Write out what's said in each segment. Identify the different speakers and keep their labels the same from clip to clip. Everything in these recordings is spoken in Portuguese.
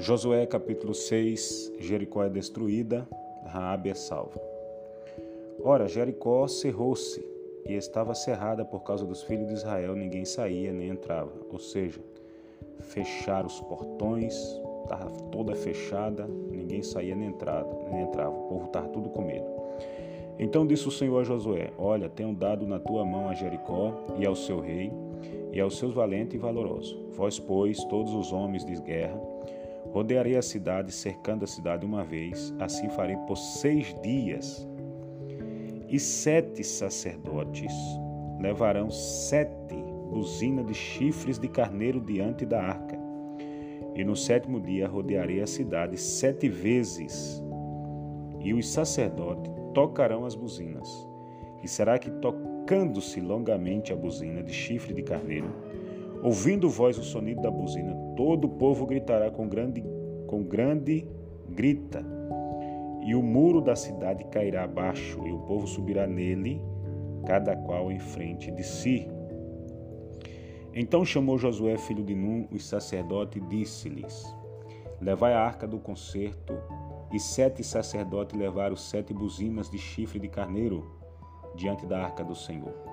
Speaker 1: Josué capítulo 6, Jericó é destruída, Raabe é salva. Ora, Jericó cerrou-se e estava cerrada por causa dos filhos de Israel, ninguém saía nem entrava. Ou seja, fecharam os portões, estava toda fechada, ninguém saía nem entrava, nem entrava. O povo estava tudo com medo. Então disse o Senhor a Josué: Olha, tenho dado na tua mão a Jericó e ao seu rei e aos seus valentes e valorosos. Vós, pois, todos os homens de guerra, rodearei a cidade, cercando a cidade uma vez, assim farei por seis dias. E sete sacerdotes levarão sete buzinas de chifres de carneiro diante da arca. E no sétimo dia rodearei a cidade sete vezes, e os sacerdotes tocarão as buzinas. E será que tocando-se longamente a buzina de chifre de carneiro, ouvindo voz o sonido da buzina, todo o povo gritará com grande, com grande grita, e o muro da cidade cairá abaixo, e o povo subirá nele, cada qual em frente de si. Então chamou Josué, filho de Num, os sacerdotes, e disse-lhes: Levai a arca do concerto e sete sacerdotes levaram sete buzinas de chifre de carneiro diante da arca do Senhor.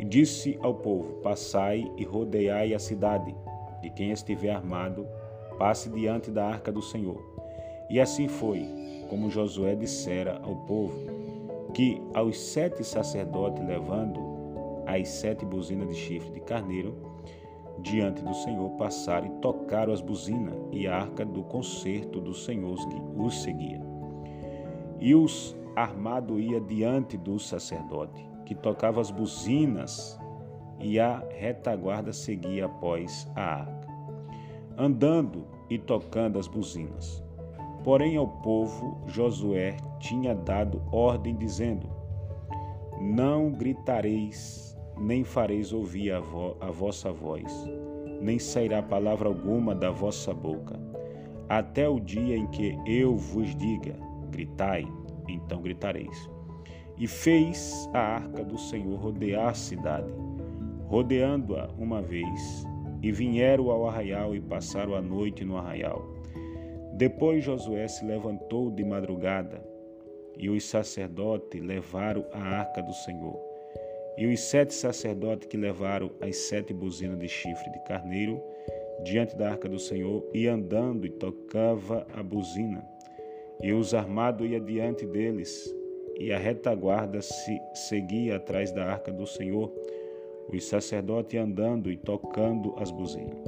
Speaker 1: E disse ao povo: Passai e rodeai a cidade, e quem estiver armado, passe diante da arca do Senhor. E assim foi, como Josué dissera ao povo, que aos sete sacerdotes levando as sete buzinas de chifre de carneiro, diante do Senhor passaram e tocaram as buzinas, e a arca do concerto do Senhor os seguia. E os armado ia diante do sacerdote, que tocava as buzinas, e a retaguarda seguia após a arca, andando e tocando as buzinas. Porém, ao povo, Josué tinha dado ordem, dizendo: Não gritareis nem fareis ouvir a, vo a vossa voz, nem sairá palavra alguma da vossa boca, até o dia em que eu vos diga: gritai, então gritareis. E fez a arca do Senhor rodear a cidade, rodeando-a uma vez, e vieram ao arraial e passaram a noite no arraial. Depois Josué se levantou de madrugada, e os sacerdotes levaram a arca do Senhor e os sete sacerdotes que levaram as sete buzinas de chifre de carneiro diante da arca do Senhor, e andando e tocava a buzina. E os armados ia diante deles, e a retaguarda se seguia atrás da arca do Senhor, os sacerdotes andando e tocando as buzinas.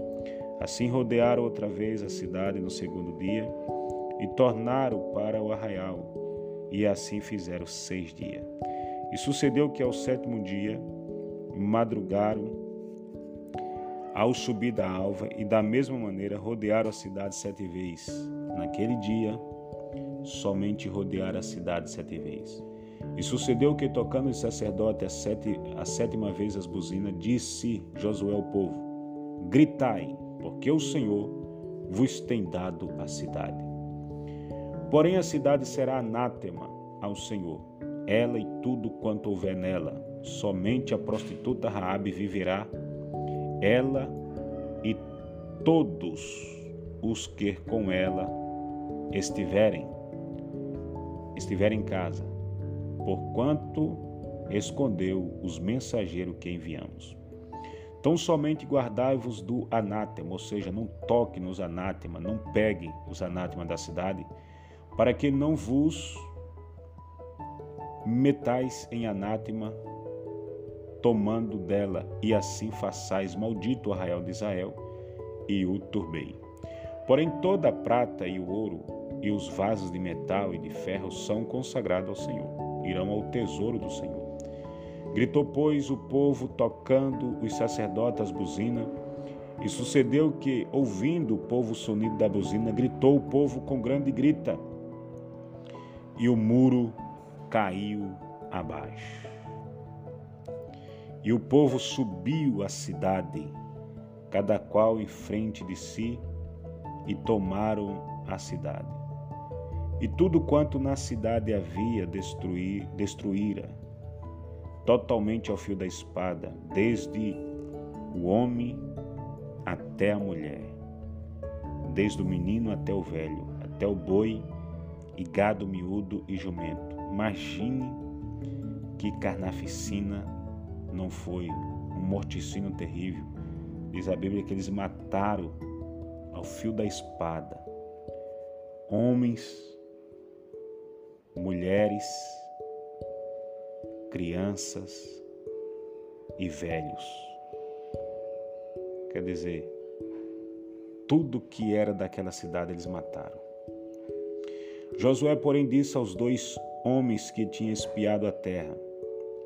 Speaker 1: Assim rodearam outra vez a cidade no segundo dia, e tornaram para o arraial, e assim fizeram seis dias. E sucedeu que ao sétimo dia madrugaram ao subir da alva e da mesma maneira rodearam a cidade sete vezes. Naquele dia, somente rodearam a cidade sete vezes. E sucedeu que, tocando o sacerdote a, sete, a sétima vez as buzinas, disse Josué ao povo: Gritai, porque o Senhor vos tem dado a cidade. Porém, a cidade será anátema ao Senhor, ela e tudo quanto houver nela. Somente a prostituta Raabe viverá, ela e todos os que com ela estiverem estiverem em casa, porquanto escondeu os mensageiros que enviamos. Então somente guardai-vos do anátema, ou seja, não toque nos anátema, não pegue os anátema da cidade, para que não vos metais em anátema, tomando dela, e assim façais maldito o arraial de Israel, e o turbei. Porém, toda a prata e o ouro, e os vasos de metal e de ferro são consagrados ao Senhor, irão ao tesouro do Senhor. Gritou, pois, o povo, tocando os sacerdotes as buzinas, e sucedeu que, ouvindo o povo o sonido da buzina, gritou o povo com grande grita, e o muro caiu abaixo. E o povo subiu a cidade, cada qual em frente de si, e tomaram a cidade. E tudo quanto na cidade havia destruir, destruíra, totalmente ao fio da espada, desde o homem até a mulher, desde o menino até o velho, até o boi e gado miúdo e jumento. Imagine que carnaficina não foi um morticínio terrível. Diz a Bíblia que eles mataram ao fio da espada homens, mulheres, crianças e velhos. Quer dizer, tudo que era daquela cidade eles mataram. Josué, porém, disse aos dois homens que tinham espiado a terra: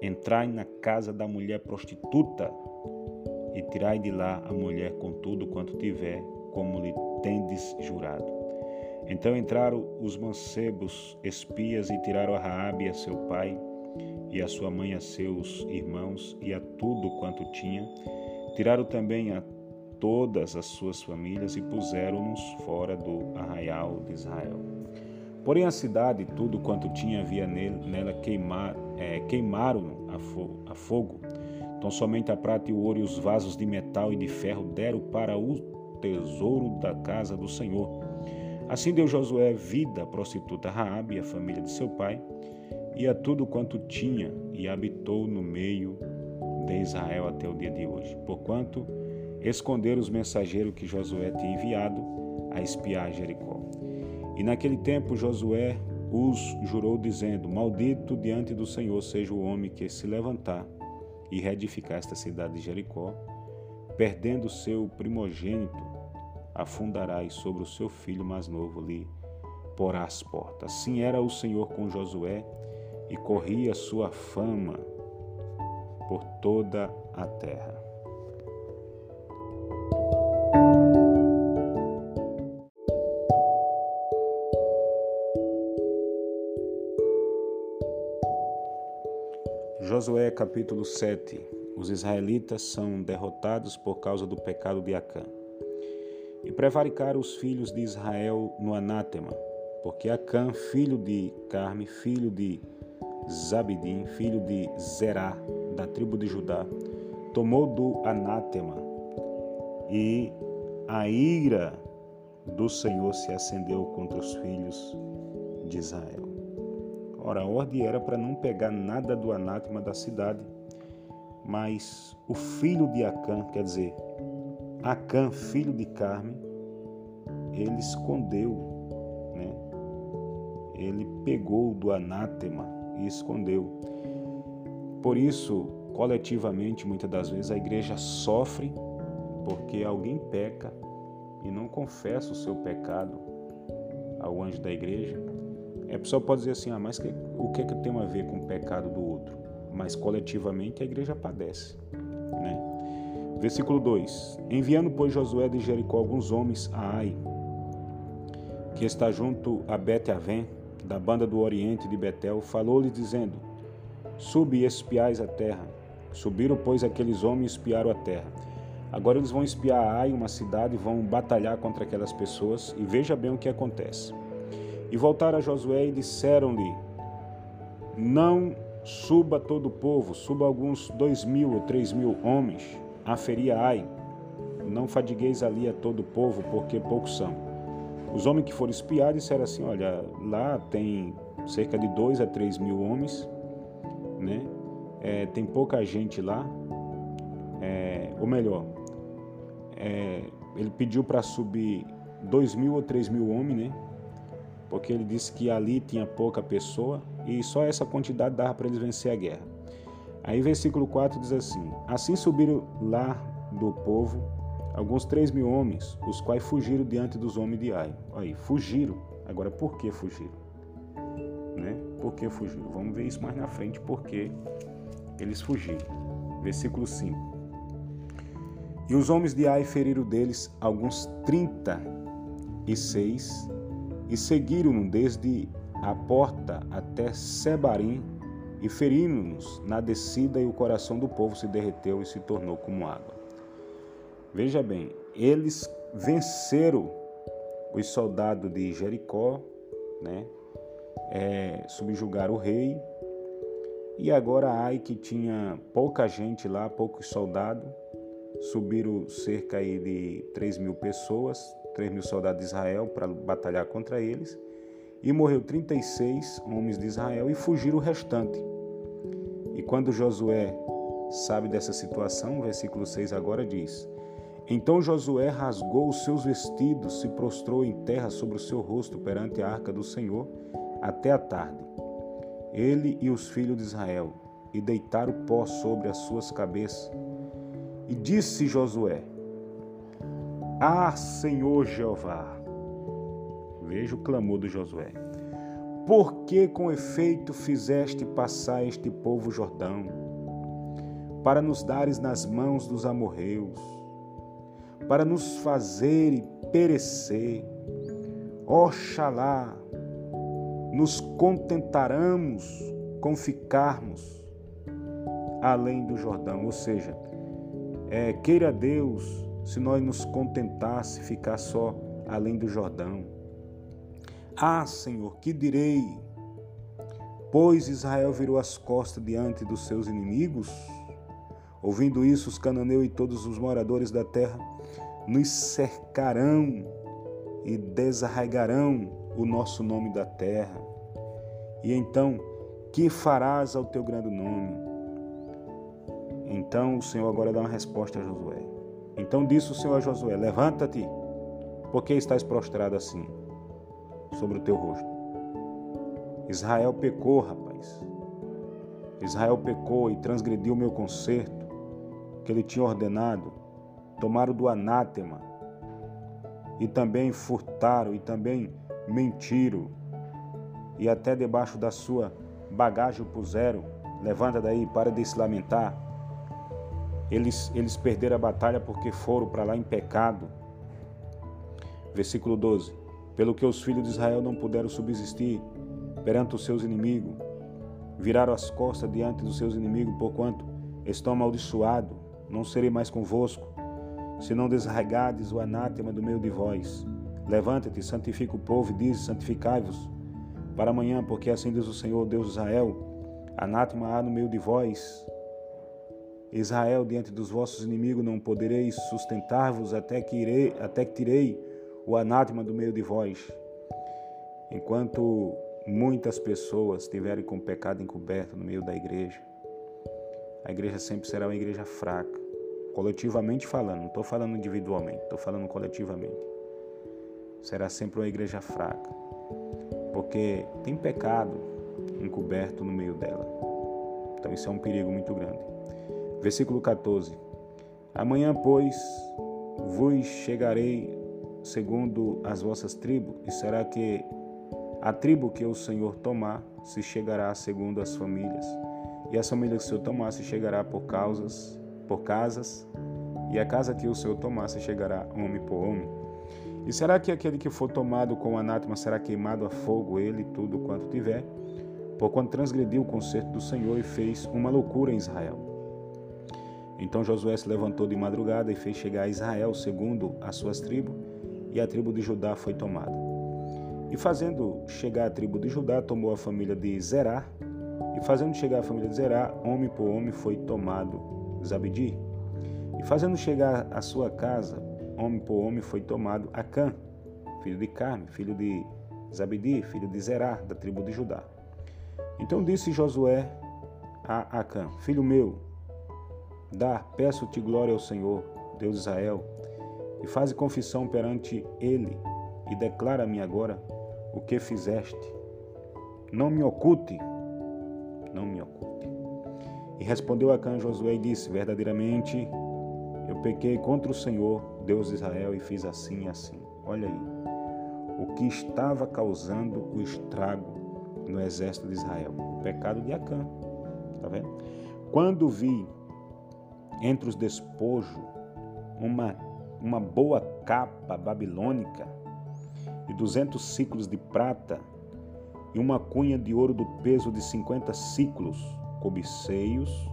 Speaker 1: Entrai na casa da mulher prostituta e tirai de lá a mulher com tudo quanto tiver, como lhe tendes jurado. Então entraram os mancebos espias e tiraram a Raabe a seu pai e a sua mãe a seus irmãos e a tudo quanto tinha. Tiraram também a todas as suas famílias e puseram-nos fora do arraial de Israel. Porém a cidade e tudo quanto tinha havia nela queimar, é, queimaram a, fogo. Então somente a prata e o ouro e os vasos de metal e de ferro deram para o tesouro da casa do Senhor. Assim deu Josué vida à prostituta Raabe e à família de seu pai, e a tudo quanto tinha, e habitou no meio de Israel até o dia de hoje. Porquanto esconderam os mensageiros que Josué tinha enviado a espiar Jericó. E naquele tempo Josué os jurou, dizendo: Maldito diante do Senhor seja o homem que se levantar e reedificar esta cidade de Jericó, perdendo seu primogênito, afundarás sobre o seu filho mais novo lhe porá as portas. Assim era o Senhor com Josué e corria sua fama por toda a terra. Josué capítulo 7 Os israelitas são derrotados por causa do pecado de Acã. E prevaricaram os filhos de Israel no anátema, porque Acã, filho de Carme, filho de Zabidim, filho de Zerá, da tribo de Judá, tomou do anátema e a ira do Senhor se acendeu contra os filhos de Israel. Ora, a ordem era para não pegar nada do anátema da cidade, mas o filho de Acã, quer dizer, Acã, filho de Carme, ele escondeu, né? Ele pegou do anátema e escondeu. Por isso, coletivamente, muitas das vezes a igreja sofre porque alguém peca e não confessa o seu pecado ao anjo da igreja a pessoa pode dizer assim, ah, mas que, o que, é que tem a ver com o pecado do outro? Mas coletivamente a igreja padece. Né? Versículo 2: Enviando, pois, Josué de Jericó alguns homens a Ai, que está junto a Bet-Avém, da banda do oriente de Betel, falou-lhe dizendo: Subi e espiais a terra. Subiram, pois, aqueles homens e espiaram a terra. Agora eles vão espiar Ai, uma cidade, vão batalhar contra aquelas pessoas, e veja bem o que acontece. E voltaram a Josué e disseram-lhe: Não suba todo o povo, suba alguns dois mil ou três mil homens, aferia Ai. Não fadigueis ali a todo o povo, porque poucos são. Os homens que foram espiar disseram assim: Olha, lá tem cerca de dois a três mil homens, né? É, tem pouca gente lá, é, ou melhor, é, ele pediu para subir dois mil ou três mil homens, né? porque ele disse que ali tinha pouca pessoa e só essa quantidade dava para eles vencer a guerra. Aí, versículo 4 diz assim: Assim subiram lá do povo alguns três mil homens, os quais fugiram diante dos homens de Ai. Aí, fugiram. Agora, por que fugiram? Né? Por que fugiram? Vamos ver isso mais na frente, porque eles fugiram. Versículo 5. E os homens de Ai feriram deles alguns trinta e seis e seguiram-no desde a porta até Sebarim e feriram-nos na descida e o coração do povo se derreteu e se tornou como água. Veja bem, eles venceram os soldados de Jericó, né? É, subjugaram o rei e agora Ai que tinha pouca gente lá, poucos soldados, subiram cerca de 3 mil pessoas, 3 mil soldados de Israel para batalhar contra eles, e morreu 36 homens de Israel e fugiram o restante. E quando Josué sabe dessa situação, o versículo 6 agora diz: Então Josué rasgou os seus vestidos, se prostrou em terra sobre o seu rosto perante a arca do Senhor até a tarde. Ele e os filhos de Israel, e deitaram pó sobre as suas cabeças. E disse Josué: Ah, Senhor Jeová! Veja o clamor de Josué. Por que com efeito fizeste passar este povo Jordão, para nos dares nas mãos dos amorreus, para nos fazer perecer? Oxalá nos contentaramos com ficarmos além do Jordão, ou seja, é, queira Deus se nós nos contentasse ficar só além do Jordão. Ah, Senhor, que direi? Pois Israel virou as costas diante dos seus inimigos. Ouvindo isso, os cananeus e todos os moradores da terra nos cercarão e desarraigarão o nosso nome da terra. E então, que farás ao teu grande nome? Então o Senhor agora dá uma resposta a Josué. Então disse o Senhor a Josué: Levanta-te, porque estás prostrado assim? Sobre o teu rosto. Israel pecou, rapaz. Israel pecou e transgrediu o meu conserto que ele tinha ordenado. Tomaram do anátema e também furtaram e também mentiram e até debaixo da sua bagagem o puseram. Levanta daí, para de se lamentar. Eles, eles perderam a batalha porque foram para lá em pecado. Versículo 12 pelo que os filhos de Israel não puderam subsistir perante os seus inimigos, viraram as costas diante dos seus inimigos, porquanto estão amaldiçoados, não serei mais convosco, se não desarraigardes o anátema do meio de vós. Levanta-te, santifica o povo e diz: santificai-vos para amanhã, porque assim diz o Senhor, Deus de Israel: anátema há no meio de vós. Israel, diante dos vossos inimigos, não podereis sustentar-vos até que irei, até que tirei o anátema do meio de vós. Enquanto muitas pessoas estiverem com pecado encoberto no meio da igreja, a igreja sempre será uma igreja fraca, coletivamente falando, não estou falando individualmente, estou falando coletivamente. Será sempre uma igreja fraca, porque tem pecado encoberto no meio dela. Então isso é um perigo muito grande. Versículo 14: Amanhã, pois, vos chegarei segundo as vossas tribos, e será que a tribo que o Senhor tomar se chegará segundo as famílias, e a família que o Senhor tomar se chegará por causas, por casas, e a casa que o Senhor tomar se chegará homem por homem. E será que aquele que for tomado com anátema será queimado a fogo, ele tudo quanto tiver, por quando transgrediu o concerto do Senhor e fez uma loucura em Israel? Então Josué se levantou de madrugada e fez chegar a Israel segundo as suas tribos, e a tribo de Judá foi tomada. E fazendo chegar a tribo de Judá, tomou a família de Zerá, e fazendo chegar a família de Zerá, homem por homem foi tomado Zabedi. E fazendo chegar a sua casa, homem por homem foi tomado Acã, filho de Carme, filho de Zabedi, filho de Zerá, da tribo de Judá. Então disse Josué a Acã: Filho meu, dá, peço-te glória ao Senhor, Deus de Israel, e faze confissão perante ele e declara-me agora o que fizeste. Não me oculte, não me oculte. E respondeu Acã Josué e disse: Verdadeiramente eu pequei contra o Senhor, Deus de Israel, e fiz assim e assim. Olha aí, o que estava causando o estrago no exército de Israel, o pecado de Acã. Está vendo? Quando vi entre os despojos uma uma boa capa babilônica e duzentos ciclos de prata e uma cunha de ouro do peso de cinquenta ciclos, cobiceios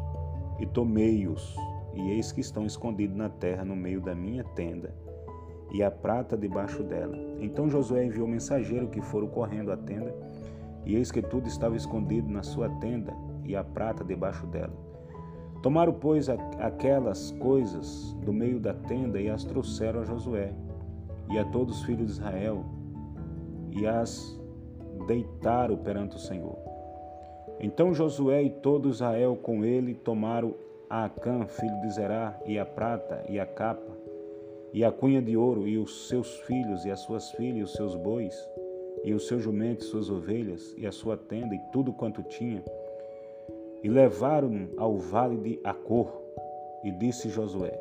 Speaker 1: e tomeios, e eis que estão escondidos na terra no meio da minha tenda, e a prata debaixo dela. Então Josué enviou mensageiro que foram correndo à tenda, e eis que tudo estava escondido na sua tenda, e a prata debaixo dela. Tomaram, pois, aquelas coisas do meio da tenda e as trouxeram a Josué. e a todos os filhos de Israel, e as deitaram perante o Senhor. Então Josué e todo Israel com ele tomaram a Acã, filho de Zerá, e a prata, e a capa, e a cunha de ouro, e os seus filhos, e as suas filhas, e os seus bois, e os seus jumentos, suas ovelhas, e a sua tenda, e tudo quanto tinha, e levaram ao vale de Acor. E disse Josué: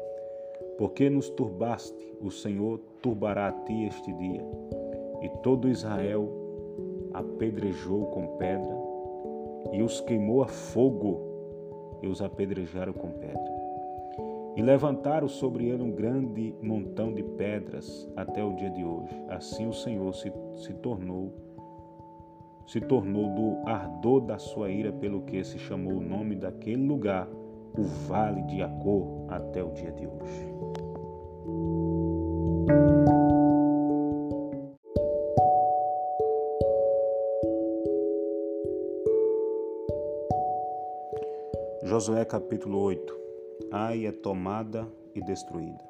Speaker 1: Porque nos turbaste, o Senhor turbará a ti este dia. E todo Israel apedrejou com pedra, e os queimou a fogo, e os apedrejaram com pedra. E levantaram sobre ele um grande montão de pedras até o dia de hoje. Assim o Senhor se, se tornou se tornou do ardor da sua ira, pelo que se chamou o nome daquele lugar, o Vale de Acor, até o dia de hoje. Josué capítulo 8 Ai é tomada e destruída.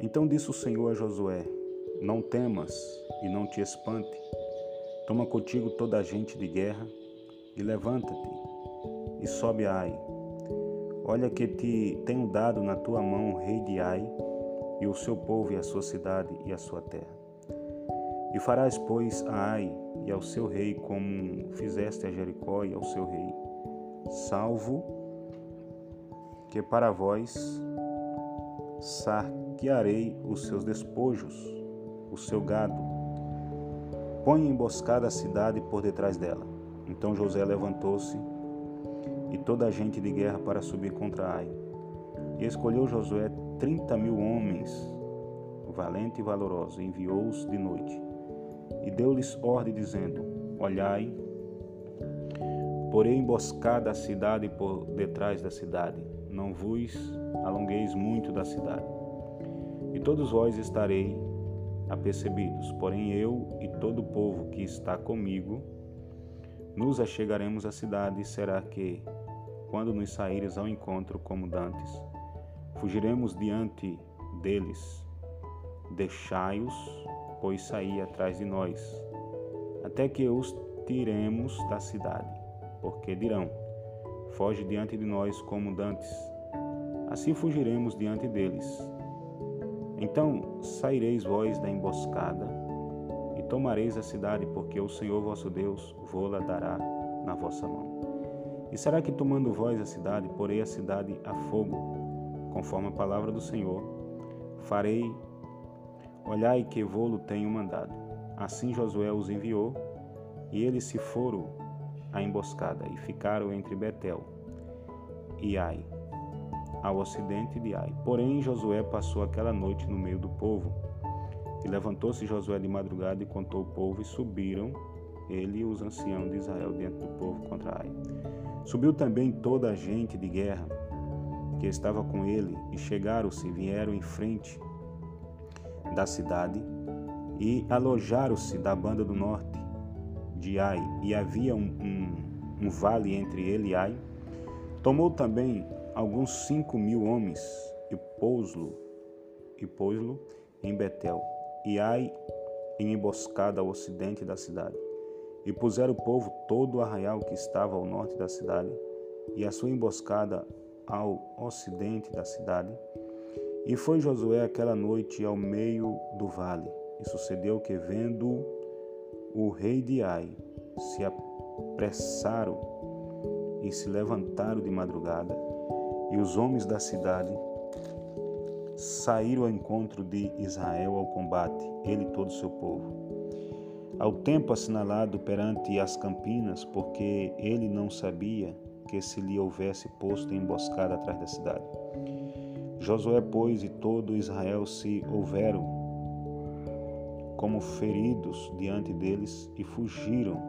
Speaker 1: Então disse o Senhor a Josué: Não temas e não te espante. Toma contigo toda a gente de guerra e levanta-te e sobe a Ai. Olha que te tenho dado na tua mão o rei de Ai e o seu povo e a sua cidade e a sua terra. E farás, pois, a Ai e ao seu rei como fizeste a Jericó e ao seu rei salvo que para vós saquearei os seus despojos, o seu gado. Põe emboscada a cidade por detrás dela. Então José levantou-se e toda a gente de guerra para subir contra Ai. E escolheu Josué trinta mil homens, valente e valoroso, enviou-os de noite. E deu-lhes ordem, dizendo: Olhai Porém, emboscada a cidade por detrás da cidade, não vos alongueis muito da cidade. E todos vós estarei apercebidos, porém eu e todo o povo que está comigo nos achegaremos à cidade, e será que, quando nos saíres ao encontro como dantes, fugiremos diante deles. Deixai-os, pois sair atrás de nós, até que os tiremos da cidade porque dirão: Foge diante de nós como dantes. Assim fugiremos diante deles. Então saireis vós da emboscada e tomareis a cidade, porque o Senhor vosso Deus vô-la dará na vossa mão. E será que tomando vós a cidade, porei a cidade a fogo, conforme a palavra do Senhor, farei, olhai que vô-lo tenho mandado. Assim Josué os enviou, e eles se foram a emboscada e ficaram entre Betel e Ai, ao ocidente de Ai. Porém, Josué passou aquela noite no meio do povo. E levantou-se Josué de madrugada e contou o povo, e subiram ele e os anciãos de Israel diante do povo contra Ai. Subiu também toda a gente de guerra que estava com ele, e chegaram-se, vieram em frente da cidade, e alojaram-se da banda do norte de Ai, e havia um, um, um vale entre ele e Ai. Tomou também alguns cinco mil homens e pôs-lo e pôs-lo em Betel, e Ai em emboscada ao ocidente da cidade. E puseram o povo todo o arraial que estava ao norte da cidade, e a sua emboscada ao ocidente da cidade. E foi Josué aquela noite ao meio do vale. E sucedeu que, vendo o rei de Ai se apressaram e se levantaram de madrugada, e os homens da cidade saíram ao encontro de Israel ao combate, ele e todo o seu povo. Ao tempo assinalado perante as campinas, porque ele não sabia que se lhe houvesse posto emboscada atrás da cidade. Josué, pois, e todo Israel se houveram como feridos diante deles e fugiram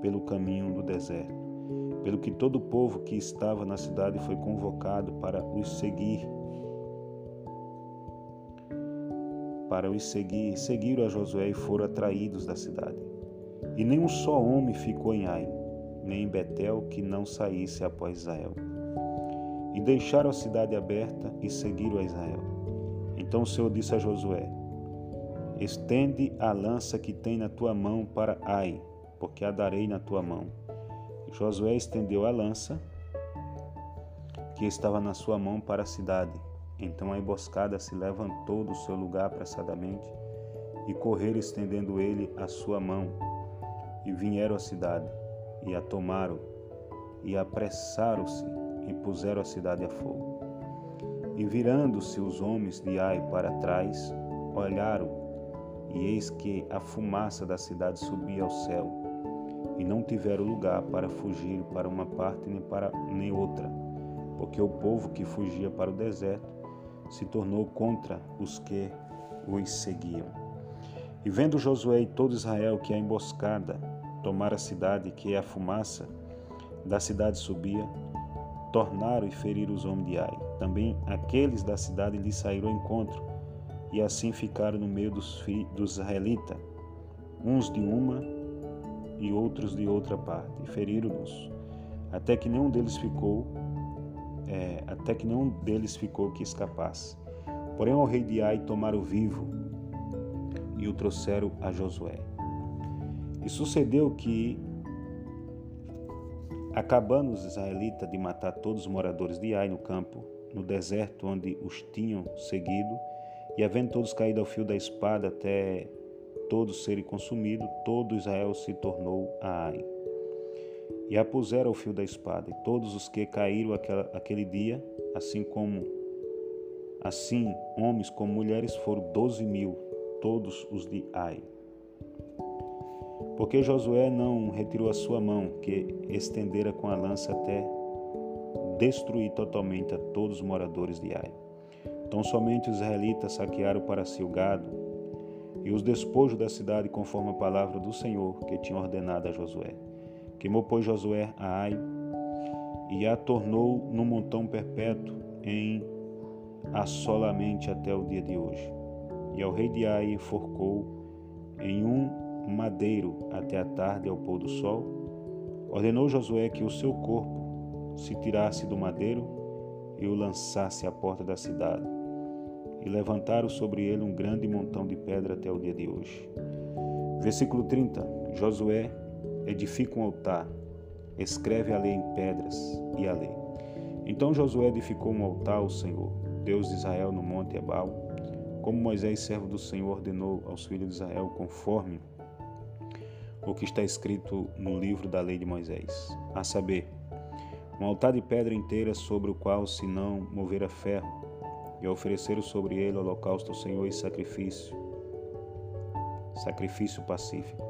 Speaker 1: pelo caminho do deserto. Pelo que todo o povo que estava na cidade foi convocado para os seguir. Para os seguir, seguiram a Josué e foram atraídos da cidade. E nem um só homem ficou em Ai, nem em Betel que não saísse após Israel. E deixaram a cidade aberta e seguiram a Israel. Então o Senhor disse a Josué: Estende a lança que tem na tua mão para Ai, porque a darei na tua mão. Josué estendeu a lança que estava na sua mão para a cidade. Então a emboscada se levantou do seu lugar apressadamente e correram estendendo ele a sua mão. E vieram à cidade e a tomaram e apressaram-se e puseram a cidade a fogo. E virando-se os homens de Ai para trás, olharam, e eis que a fumaça da cidade subia ao céu, e não tiveram lugar para fugir para uma parte nem para nem outra, porque o povo que fugia para o deserto se tornou contra os que os seguiam. E vendo Josué e todo Israel que a emboscada tomara a cidade, que a fumaça da cidade subia, tornaram e feriram os homens de Ai. Também aqueles da cidade lhe saíram ao encontro, e assim ficaram no meio dos, dos israelitas, uns de uma e outros de outra parte, e feriram-nos, até que nenhum deles ficou, é, até que nenhum deles ficou que escapasse. Porém, o rei de Ai tomaram vivo e o trouxeram a Josué. E sucedeu que Acabando os israelitas de matar todos os moradores de Ai no campo, no deserto onde os tinham seguido, e havendo todos caído ao fio da espada até todos serem consumidos, todo Israel se tornou a Ai. E a puseram ao fio da espada, e todos os que caíram aquela, aquele dia, assim como assim homens como mulheres, foram doze mil, todos os de Ai. Porque Josué não retirou a sua mão, que estendera com a lança até destruir totalmente a todos os moradores de Ai. Então somente os israelitas saquearam para si o gado e os despojos da cidade conforme a palavra do Senhor que tinha ordenado a Josué. Queimou, pois, Josué a Ai e a tornou num montão perpétuo em assolamente até o dia de hoje. E ao rei de Ai enforcou em um madeiro até a tarde ao pôr do sol, ordenou Josué que o seu corpo se tirasse do madeiro e o lançasse à porta da cidade. E levantaram sobre ele um grande montão de pedra até o dia de hoje. Versículo 30. Josué edifica um altar, escreve a lei em pedras e a lei. Então Josué edificou um altar ao Senhor, Deus de Israel, no monte Ebal, como Moisés, servo do Senhor, ordenou aos filhos de Israel, conforme o que está escrito no livro da lei de Moisés, a saber, um altar de pedra inteira sobre o qual se não movera ferro, e ofereceram sobre ele holocausto ao Senhor e sacrifício, sacrifício pacífico,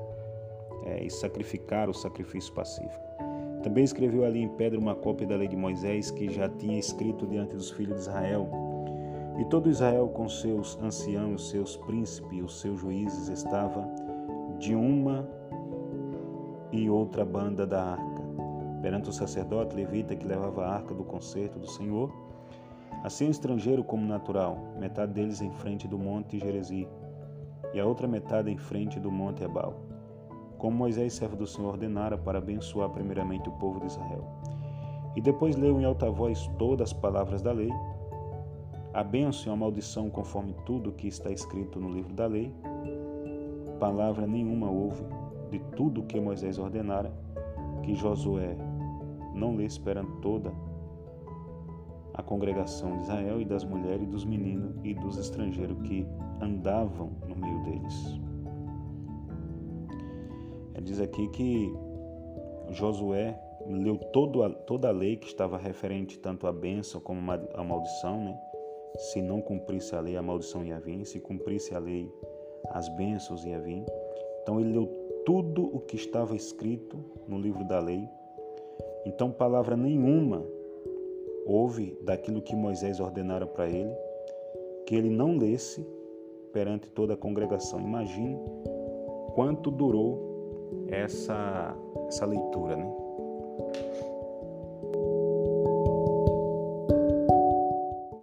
Speaker 1: é, e sacrificar o sacrifício pacífico. Também escreveu ali em pedra uma cópia da lei de Moisés que já tinha escrito diante dos filhos de Israel. E todo Israel, com seus anciãos, seus príncipes, os seus juízes, estava de uma e outra banda da arca, perante o sacerdote levita que levava a arca do concerto do Senhor, assim estrangeiro como natural, metade deles em frente do monte Gerezi, e a outra metade em frente do monte Ebal, como Moisés, servo do Senhor, ordenara para abençoar primeiramente o povo de Israel. E depois leu em alta voz todas as palavras da lei, a bênção e a maldição conforme tudo que está escrito no livro da lei. Palavra nenhuma houve de tudo o que Moisés ordenara, que Josué não lê esperando toda a congregação de Israel e das mulheres e dos meninos e dos estrangeiros que andavam no meio deles. Ele diz aqui que Josué leu todo toda a lei que estava referente tanto à bênção como à maldição, né? Se não cumprisse a lei, a maldição ia vir. Se cumprisse a lei, as bênçãos ia vir. Então ele leu tudo o que estava escrito no livro da lei. Então, palavra nenhuma houve daquilo que Moisés ordenara para ele, que ele não lesse perante toda a congregação. Imagine quanto durou essa, essa leitura, né?